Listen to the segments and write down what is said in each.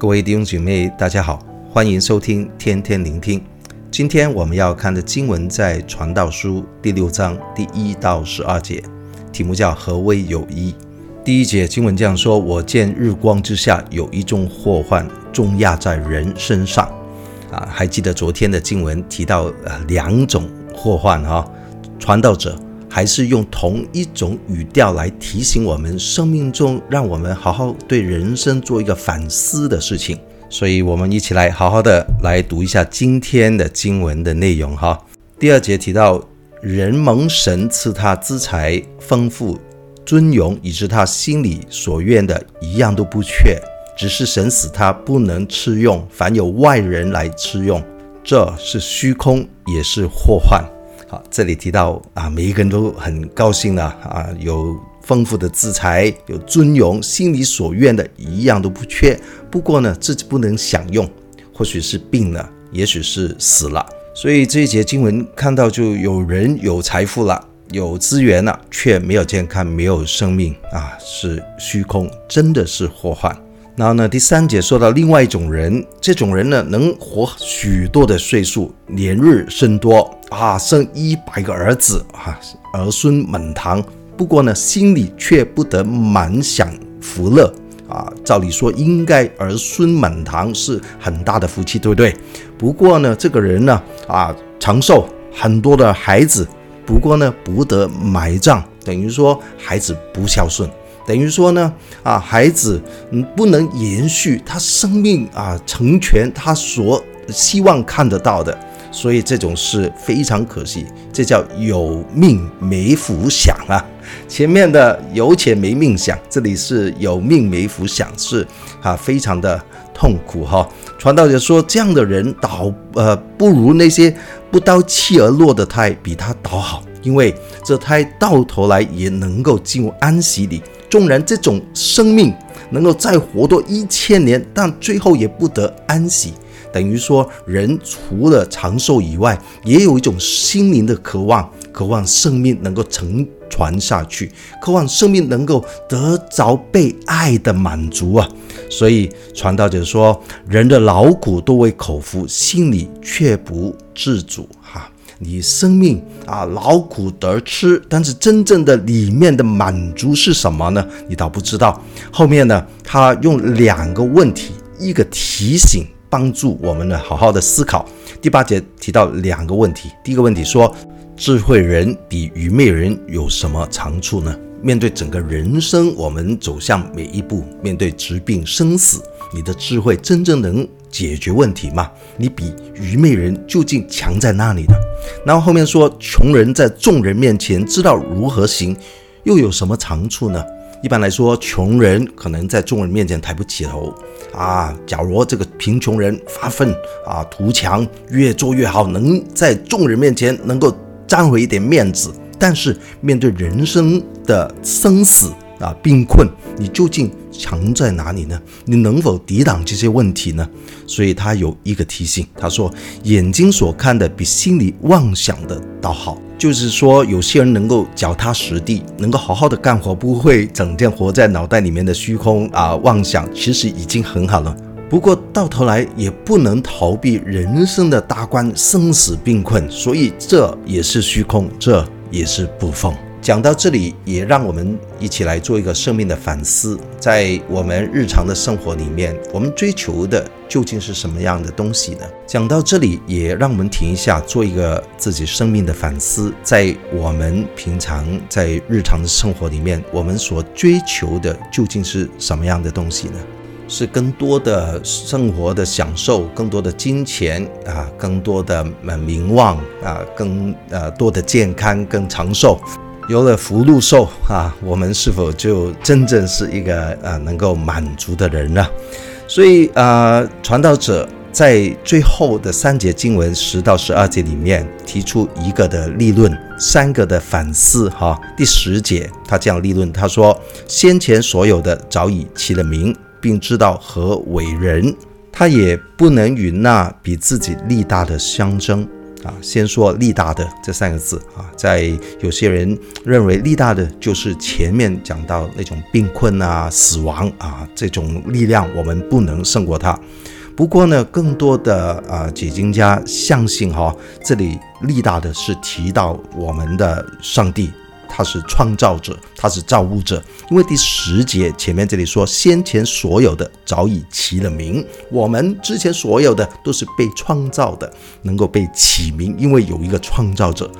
各位弟兄姐妹，大家好，欢迎收听天天聆听。今天我们要看的经文在《传道书》第六章第一到十二节，题目叫“何为有益”。第一节经文这样说：“我见日光之下有一种祸患，重压在人身上。”啊，还记得昨天的经文提到呃两种祸患哈、传道者。还是用同一种语调来提醒我们，生命中让我们好好对人生做一个反思的事情。所以，我们一起来好好的来读一下今天的经文的内容哈。第二节提到，人蒙神赐他资财丰富尊荣，以致他心里所愿的一样都不缺，只是神使他不能吃用，凡有外人来吃用，这是虚空，也是祸患。好，这里提到啊，每一个人都很高兴了啊，有丰富的资财，有尊荣，心里所愿的一样都不缺。不过呢，自己不能享用，或许是病了，也许是死了。所以这一节经文看到，就有人有财富了，有资源了，却没有健康，没有生命啊，是虚空，真的是祸患。然后呢，第三节说到另外一种人，这种人呢，能活许多的岁数，年日甚多啊，生一百个儿子啊，儿孙满堂。不过呢，心里却不得满享福乐啊。照理说，应该儿孙满堂是很大的福气，对不对？不过呢，这个人呢，啊，长寿，很多的孩子，不过呢，不得埋葬，等于说孩子不孝顺。等于说呢，啊，孩子嗯不能延续他生命啊成全他所希望看得到的，所以这种事非常可惜，这叫有命没福享啊。前面的有钱没命享，这里是有命没福享，是啊非常的痛苦哈。传道者说，这样的人倒呃不如那些不到气而落的胎比他倒好，因为这胎到头来也能够进入安息里。纵然这种生命能够再活多一千年，但最后也不得安息。等于说，人除了长寿以外，也有一种心灵的渴望，渴望生命能够承传下去，渴望生命能够得着被爱的满足啊！所以传道者说，人的劳苦多为口腹，心里却不自主哈。你生命啊，劳苦得吃，但是真正的里面的满足是什么呢？你倒不知道。后面呢，他用两个问题，一个提醒，帮助我们呢好好的思考。第八节提到两个问题，第一个问题说，智慧人比愚昧人有什么长处呢？面对整个人生，我们走向每一步，面对疾病生死，你的智慧真正能解决问题吗？你比愚昧人究竟强在哪里呢？然后后面说，穷人在众人面前知道如何行，又有什么长处呢？一般来说，穷人可能在众人面前抬不起头啊。假如这个贫穷人发奋啊，图强，越做越好，能在众人面前能够占回一点面子，但是面对人生的生死啊，病困，你究竟强在哪里呢？你能否抵挡这些问题呢？所以他有一个提醒，他说：“眼睛所看的比心里妄想的倒好。”就是说，有些人能够脚踏实地，能够好好的干活，不会整天活在脑袋里面的虚空啊妄想，其实已经很好了。不过到头来也不能逃避人生的大关，生死病困，所以这也是虚空，这也是不奉。讲到这里，也让我们一起来做一个生命的反思。在我们日常的生活里面，我们追求的究竟是什么样的东西呢？讲到这里，也让我们停一下，做一个自己生命的反思。在我们平常在日常的生活里面，我们所追求的究竟是什么样的东西呢？是更多的生活的享受，更多的金钱啊，更多的名望啊，更呃多的健康，更长寿。有了福禄寿啊，我们是否就真正是一个呃能够满足的人呢？所以啊，呃，传道者在最后的三节经文十到十二节里面提出一个的立论，三个的反思哈。第十节他这样立论，他说：先前所有的早已起了名，并知道何为人，他也不能与那比自己力大的相争。啊，先说力大的这三个字啊，在有些人认为力大的就是前面讲到那种病困啊、死亡啊这种力量，我们不能胜过它。不过呢，更多的啊解经家相信哈，这里力大的是提到我们的上帝。他是创造者，他是造物者。因为第十节前面这里说，先前所有的早已起了名。我们之前所有的都是被创造的，能够被起名，因为有一个创造者，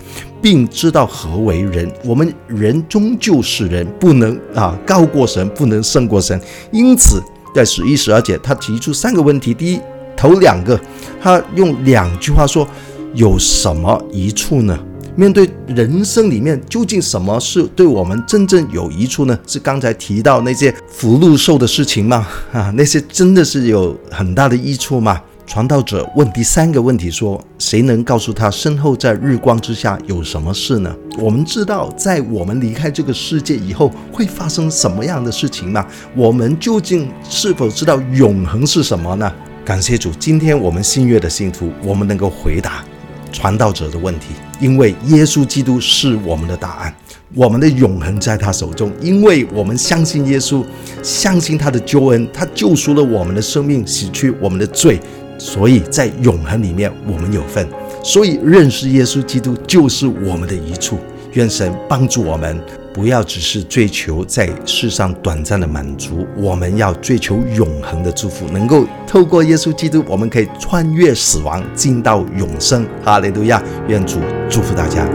并知道何为人。我们人终究是人，不能啊高过神，不能胜过神。因此，在十一、十二节，他提出三个问题。第一，头两个，他用两句话说：有什么益处呢？面对人生里面究竟什么是对我们真正有益处呢？是刚才提到那些福禄寿的事情吗？啊，那些真的是有很大的益处吗？传道者问第三个问题说：谁能告诉他身后在日光之下有什么事呢？我们知道，在我们离开这个世界以后会发生什么样的事情吗？我们究竟是否知道永恒是什么呢？感谢主，今天我们新约的信徒，我们能够回答。传道者的问题，因为耶稣基督是我们的答案，我们的永恒在他手中，因为我们相信耶稣，相信他的救恩，他救赎了我们的生命，洗去我们的罪，所以在永恒里面我们有份，所以认识耶稣基督就是我们的一处。愿神帮助我们。不要只是追求在世上短暂的满足，我们要追求永恒的祝福，能够透过耶稣基督，我们可以穿越死亡，进到永生。哈利路亚！愿主祝福大家。